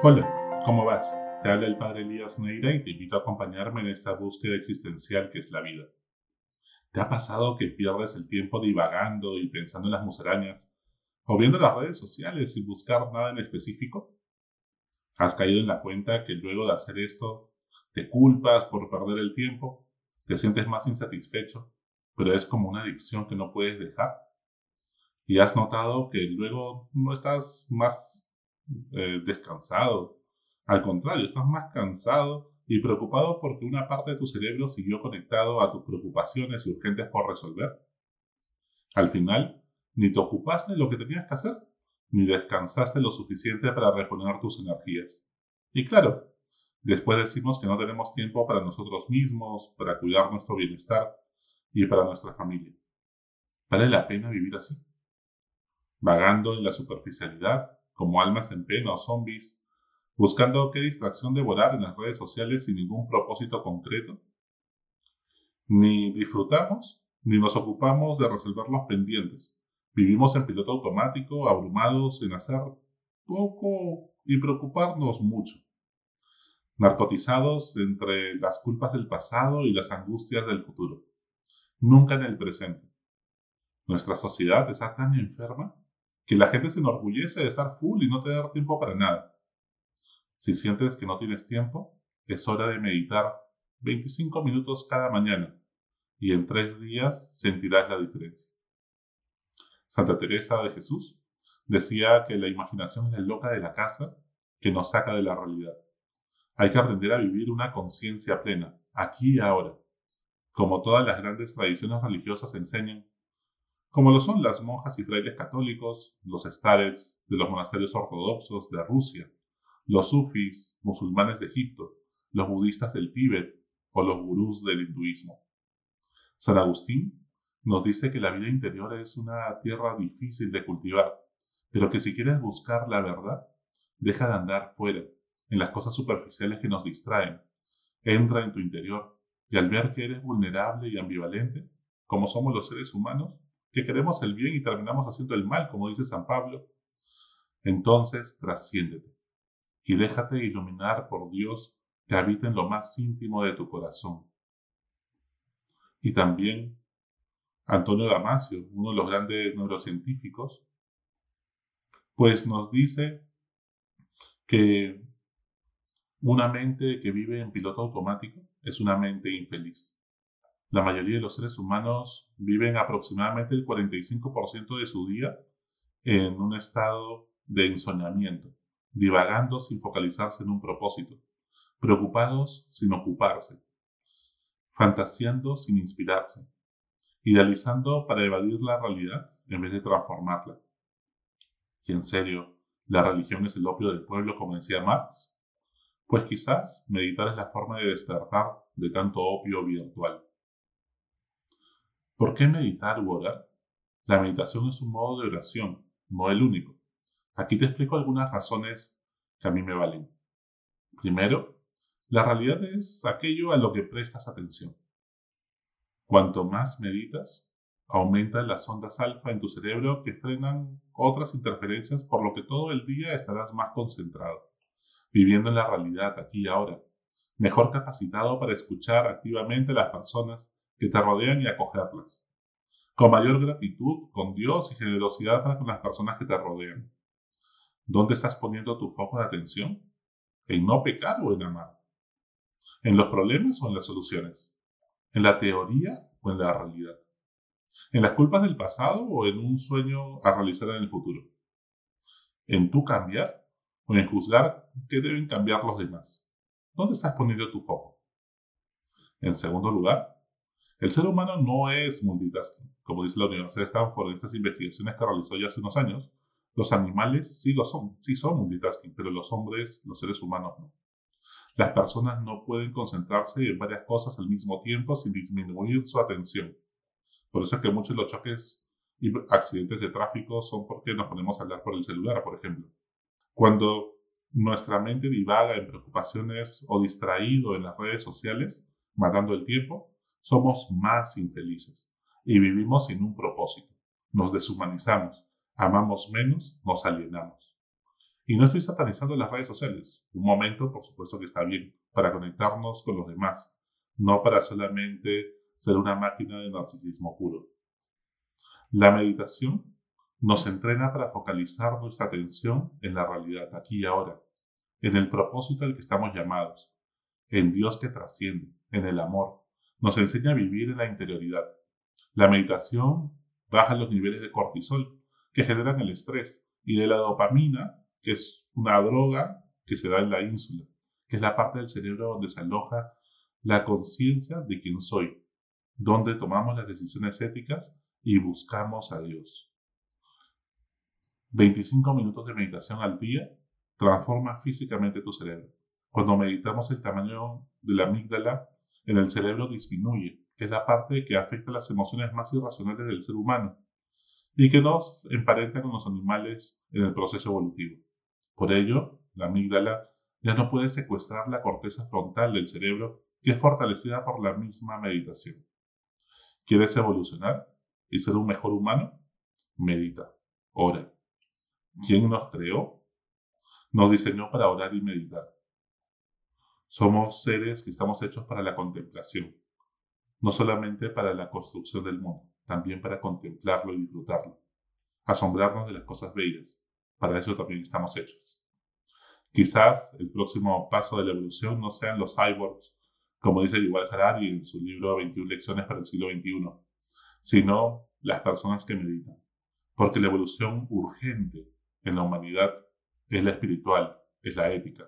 Hola, ¿cómo vas? Te habla el padre Elías Neira y te invito a acompañarme en esta búsqueda existencial que es la vida. ¿Te ha pasado que pierdes el tiempo divagando y pensando en las musarañas o viendo las redes sociales sin buscar nada en específico? ¿Has caído en la cuenta que luego de hacer esto te culpas por perder el tiempo? ¿Te sientes más insatisfecho? Pero es como una adicción que no puedes dejar. ¿Y has notado que luego no estás más eh, descansado. Al contrario, estás más cansado y preocupado porque una parte de tu cerebro siguió conectado a tus preocupaciones urgentes por resolver. Al final, ni te ocupaste de lo que tenías que hacer, ni descansaste lo suficiente para reponer tus energías. Y claro, después decimos que no tenemos tiempo para nosotros mismos, para cuidar nuestro bienestar y para nuestra familia. ¿Vale la pena vivir así? Vagando en la superficialidad, como almas en pena o zombies, buscando qué distracción devorar en las redes sociales sin ningún propósito concreto. Ni disfrutamos, ni nos ocupamos de resolver los pendientes. Vivimos en piloto automático, abrumados en hacer poco y preocuparnos mucho. Narcotizados entre las culpas del pasado y las angustias del futuro. Nunca en el presente. Nuestra sociedad está tan enferma que la gente se enorgullece de estar full y no tener tiempo para nada. Si sientes que no tienes tiempo, es hora de meditar 25 minutos cada mañana y en tres días sentirás la diferencia. Santa Teresa de Jesús decía que la imaginación es la loca de la casa que nos saca de la realidad. Hay que aprender a vivir una conciencia plena, aquí y ahora. Como todas las grandes tradiciones religiosas enseñan, como lo son las monjas y frailes católicos, los estares de los monasterios ortodoxos de Rusia, los sufis musulmanes de Egipto, los budistas del Tíbet o los gurús del hinduismo. San Agustín nos dice que la vida interior es una tierra difícil de cultivar, pero que si quieres buscar la verdad, deja de andar fuera, en las cosas superficiales que nos distraen. Entra en tu interior y al ver que eres vulnerable y ambivalente, como somos los seres humanos, que queremos el bien y terminamos haciendo el mal, como dice San Pablo, entonces trasciéndete y déjate iluminar por Dios que habita en lo más íntimo de tu corazón. Y también Antonio Damasio, uno de los grandes neurocientíficos, pues nos dice que una mente que vive en piloto automático es una mente infeliz. La mayoría de los seres humanos viven aproximadamente el 45% de su día en un estado de ensoñamiento, divagando sin focalizarse en un propósito, preocupados sin ocuparse, fantaseando sin inspirarse, idealizando para evadir la realidad en vez de transformarla. Y en serio, ¿la religión es el opio del pueblo como decía Marx? Pues quizás meditar es la forma de despertar de tanto opio virtual. ¿Por qué meditar u orar? La meditación es un modo de oración, no el único. Aquí te explico algunas razones que a mí me valen. Primero, la realidad es aquello a lo que prestas atención. Cuanto más meditas, aumentan las ondas alfa en tu cerebro que frenan otras interferencias, por lo que todo el día estarás más concentrado, viviendo en la realidad aquí y ahora, mejor capacitado para escuchar activamente a las personas que te rodean y acogerlas. Con mayor gratitud con Dios y generosidad para con las personas que te rodean. ¿Dónde estás poniendo tu foco de atención? ¿En no pecar o en amar? ¿En los problemas o en las soluciones? ¿En la teoría o en la realidad? ¿En las culpas del pasado o en un sueño a realizar en el futuro? ¿En tú cambiar o en juzgar qué deben cambiar los demás? ¿Dónde estás poniendo tu foco? En segundo lugar, el ser humano no es multitasking. Como dice la Universidad de Stanford en estas investigaciones que realizó ya hace unos años, los animales sí lo son, sí son multitasking, pero los hombres, los seres humanos no. Las personas no pueden concentrarse en varias cosas al mismo tiempo sin disminuir su atención. Por eso es que muchos de los choques y accidentes de tráfico son porque nos ponemos a hablar por el celular, por ejemplo. Cuando nuestra mente divaga en preocupaciones o distraído en las redes sociales, matando el tiempo, somos más infelices y vivimos sin un propósito. Nos deshumanizamos, amamos menos, nos alienamos. Y no estoy satanizando las redes sociales. Un momento, por supuesto que está bien, para conectarnos con los demás, no para solamente ser una máquina de narcisismo puro. La meditación nos entrena para focalizar nuestra atención en la realidad, aquí y ahora, en el propósito al que estamos llamados, en Dios que trasciende, en el amor. Nos enseña a vivir en la interioridad. La meditación baja los niveles de cortisol, que generan el estrés, y de la dopamina, que es una droga que se da en la ínsula, que es la parte del cerebro donde se aloja la conciencia de quién soy, donde tomamos las decisiones éticas y buscamos a Dios. 25 minutos de meditación al día transforma físicamente tu cerebro. Cuando meditamos el tamaño de la amígdala en el cerebro disminuye, que es la parte que afecta las emociones más irracionales del ser humano y que nos emparenta con los animales en el proceso evolutivo. Por ello, la amígdala ya no puede secuestrar la corteza frontal del cerebro que es fortalecida por la misma meditación. ¿Quieres evolucionar y ser un mejor humano? Medita, ora. ¿Quién nos creó? Nos diseñó para orar y meditar. Somos seres que estamos hechos para la contemplación, no solamente para la construcción del mundo, también para contemplarlo y disfrutarlo, asombrarnos de las cosas bellas. Para eso también estamos hechos. Quizás el próximo paso de la evolución no sean los cyborgs, como dice Yuval Harari en su libro 21 lecciones para el siglo XXI, sino las personas que meditan. Porque la evolución urgente en la humanidad es la espiritual, es la ética,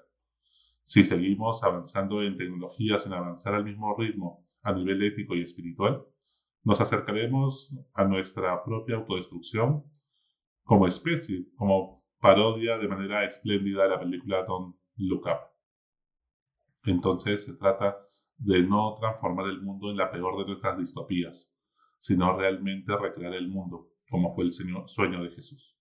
si seguimos avanzando en tecnologías, en avanzar al mismo ritmo a nivel ético y espiritual, nos acercaremos a nuestra propia autodestrucción como especie, como parodia de manera espléndida la película Don't Look Up. Entonces se trata de no transformar el mundo en la peor de nuestras distopías, sino realmente recrear el mundo como fue el sueño de Jesús.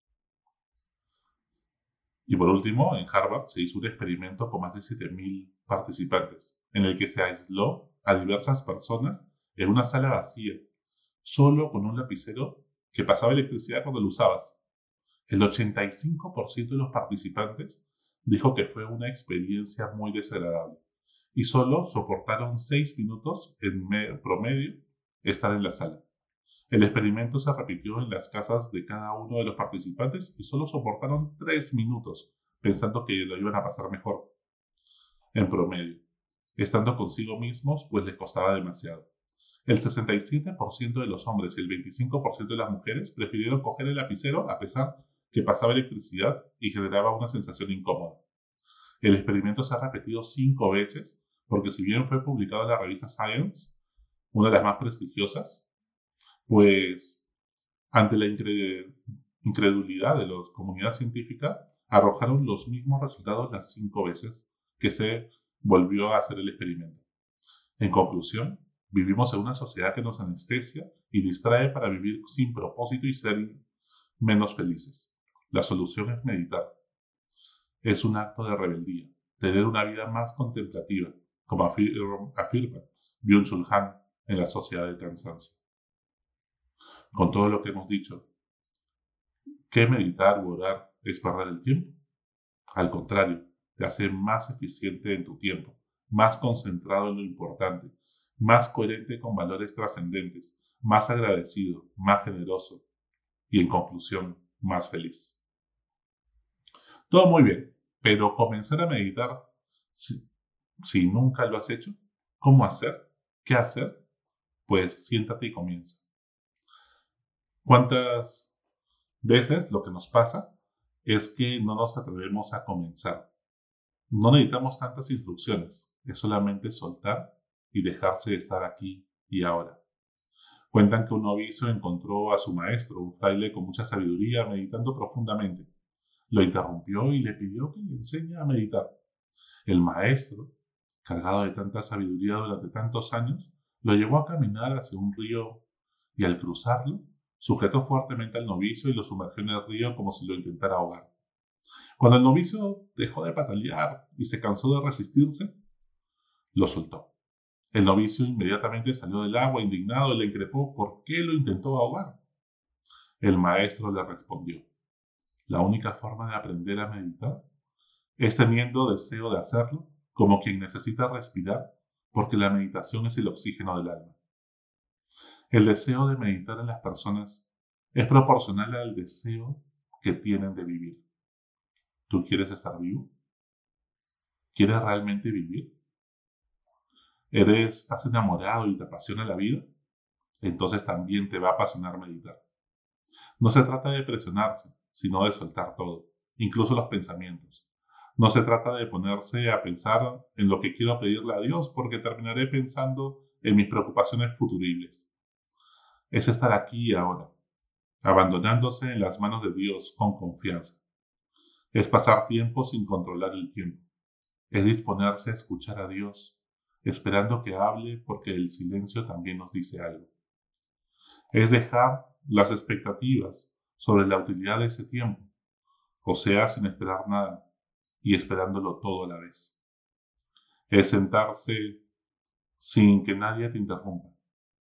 Y por último, en Harvard se hizo un experimento con más de 7.000 participantes, en el que se aisló a diversas personas en una sala vacía, solo con un lapicero que pasaba electricidad cuando lo usabas. El 85% de los participantes dijo que fue una experiencia muy desagradable y solo soportaron 6 minutos en promedio estar en la sala. El experimento se repitió en las casas de cada uno de los participantes y solo soportaron tres minutos, pensando que lo iban a pasar mejor. En promedio, estando consigo mismos, pues les costaba demasiado. El 67% de los hombres y el 25% de las mujeres prefirieron coger el lapicero a pesar que pasaba electricidad y generaba una sensación incómoda. El experimento se ha repetido cinco veces porque si bien fue publicado en la revista Science, una de las más prestigiosas, pues ante la incredulidad de la comunidad científica, arrojaron los mismos resultados las cinco veces que se volvió a hacer el experimento. En conclusión, vivimos en una sociedad que nos anestesia y distrae para vivir sin propósito y ser menos felices. La solución es meditar. Es un acto de rebeldía, tener una vida más contemplativa, como afirma Byung-Chul Han en la Sociedad del Cansancio con todo lo que hemos dicho, ¿qué meditar o orar es perder el tiempo? Al contrario, te hace más eficiente en tu tiempo, más concentrado en lo importante, más coherente con valores trascendentes, más agradecido, más generoso y en conclusión, más feliz. Todo muy bien, pero comenzar a meditar, si, si nunca lo has hecho, ¿cómo hacer? ¿Qué hacer? Pues siéntate y comienza. ¿Cuántas veces lo que nos pasa es que no nos atrevemos a comenzar? No necesitamos tantas instrucciones, es solamente soltar y dejarse estar aquí y ahora. Cuentan que un novicio encontró a su maestro, un fraile con mucha sabiduría, meditando profundamente. Lo interrumpió y le pidió que le enseñe a meditar. El maestro, cargado de tanta sabiduría durante tantos años, lo llevó a caminar hacia un río y al cruzarlo Sujetó fuertemente al novicio y lo sumergió en el río como si lo intentara ahogar. Cuando el novicio dejó de patalear y se cansó de resistirse, lo soltó. El novicio inmediatamente salió del agua indignado y le increpó por qué lo intentó ahogar. El maestro le respondió, la única forma de aprender a meditar Es teniendo deseo de hacerlo como quien necesita respirar porque la meditación es el oxígeno del alma. El deseo de meditar en las personas es proporcional al deseo que tienen de vivir. ¿Tú quieres estar vivo? ¿Quieres realmente vivir? ¿Eres, estás enamorado y te apasiona la vida? Entonces también te va a apasionar meditar. No se trata de presionarse, sino de soltar todo, incluso los pensamientos. No se trata de ponerse a pensar en lo que quiero pedirle a Dios porque terminaré pensando en mis preocupaciones futuribles. Es estar aquí y ahora, abandonándose en las manos de Dios con confianza. Es pasar tiempo sin controlar el tiempo. Es disponerse a escuchar a Dios, esperando que hable porque el silencio también nos dice algo. Es dejar las expectativas sobre la utilidad de ese tiempo, o sea, sin esperar nada, y esperándolo todo a la vez. Es sentarse sin que nadie te interrumpa,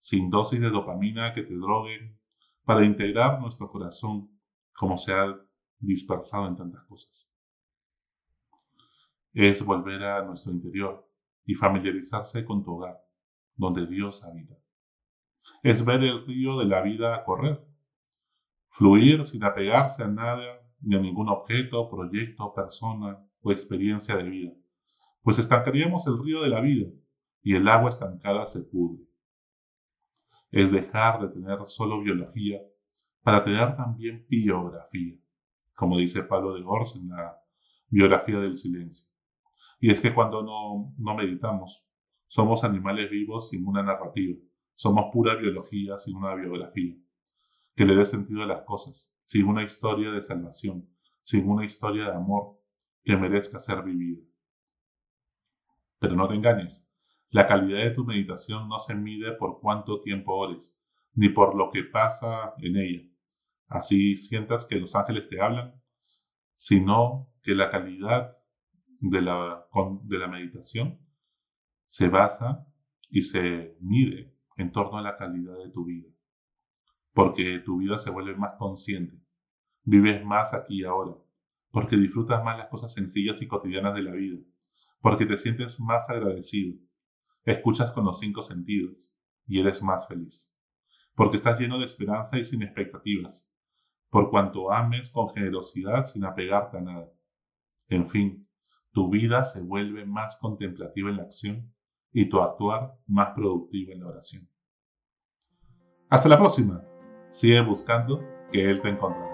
sin dosis de dopamina que te droguen, para integrar nuestro corazón como se ha dispersado en tantas cosas. Es volver a nuestro interior y familiarizarse con tu hogar, donde Dios habita. Es ver el río de la vida correr, fluir sin apegarse a nada ni a ningún objeto, proyecto, persona o experiencia de vida, pues estancaríamos el río de la vida y el agua estancada se pudre. Es dejar de tener solo biología para tener también biografía, como dice Pablo de Gors en la biografía del silencio. Y es que cuando no, no meditamos, somos animales vivos sin una narrativa, somos pura biología sin una biografía, que le dé sentido a las cosas, sin una historia de salvación, sin una historia de amor que merezca ser vivida. Pero no te engañes, la calidad de tu meditación no se mide por cuánto tiempo ores, ni por lo que pasa en ella. Así sientas que los ángeles te hablan, sino que la calidad de la, meditación se basa y se mide en torno a la calidad de tu vida. Porque tu vida se vuelve más consciente, Vives más aquí y ahora, porque disfrutas más las cosas sencillas y cotidianas de la vida, porque te sientes más agradecido, escuchas con los cinco sentidos y eres más feliz, porque estás lleno de esperanza y sin expectativas, por cuanto ames con generosidad sin apegarte a nada. En fin, tu vida se vuelve más contemplativa en la acción y tu actuar más productivo en la oración. Hasta la próxima. Sigue buscando que Él te encontrará.